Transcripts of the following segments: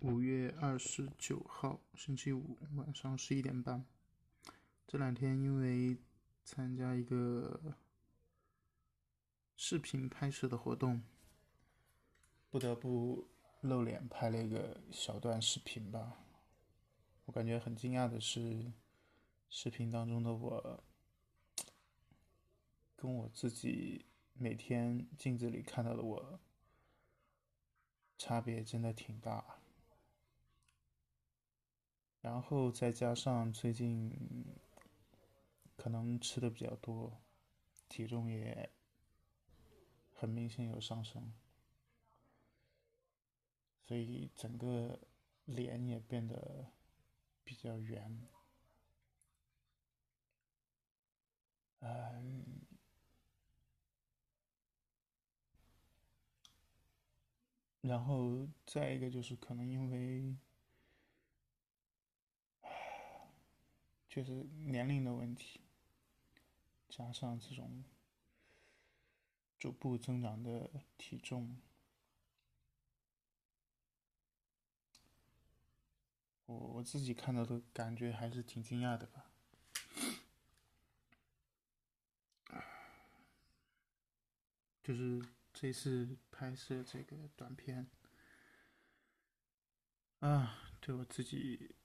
五月二十九号，星期五晚上十一点半。这两天因为参加一个视频拍摄的活动，不得不露脸拍了一个小段视频吧。我感觉很惊讶的是，视频当中的我，跟我自己每天镜子里看到的我，差别真的挺大。然后再加上最近可能吃的比较多，体重也很明显有上升，所以整个脸也变得比较圆。嗯，然后再一个就是可能因为。就是年龄的问题，加上这种逐步增长的体重，我我自己看到的感觉还是挺惊讶的吧。就是这次拍摄这个短片，啊，对我自己。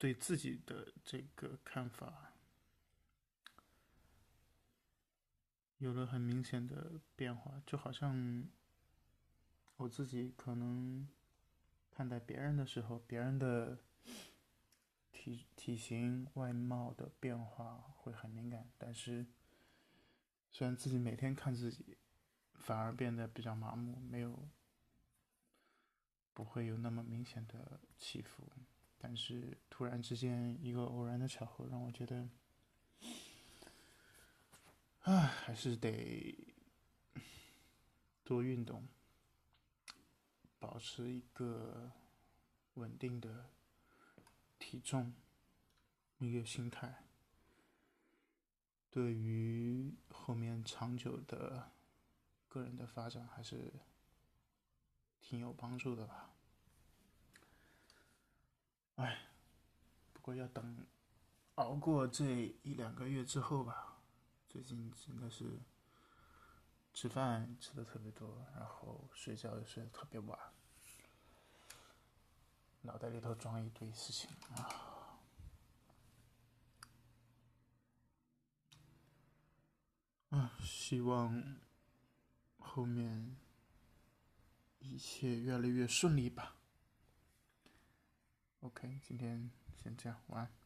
对自己的这个看法有了很明显的变化，就好像我自己可能看待别人的时候，别人的体体型外貌的变化会很敏感，但是虽然自己每天看自己，反而变得比较麻木，没有不会有那么明显的起伏。但是突然之间，一个偶然的巧合让我觉得，唉，还是得多运动，保持一个稳定的体重，一个心态，对于后面长久的个人的发展还是挺有帮助的吧。哎，不过要等熬过这一两个月之后吧。最近真的是吃饭吃的特别多，然后睡觉也睡得特别晚，脑袋里头装一堆事情啊。啊，希望后面一切越来越顺利吧。OK，今天先这样，晚安。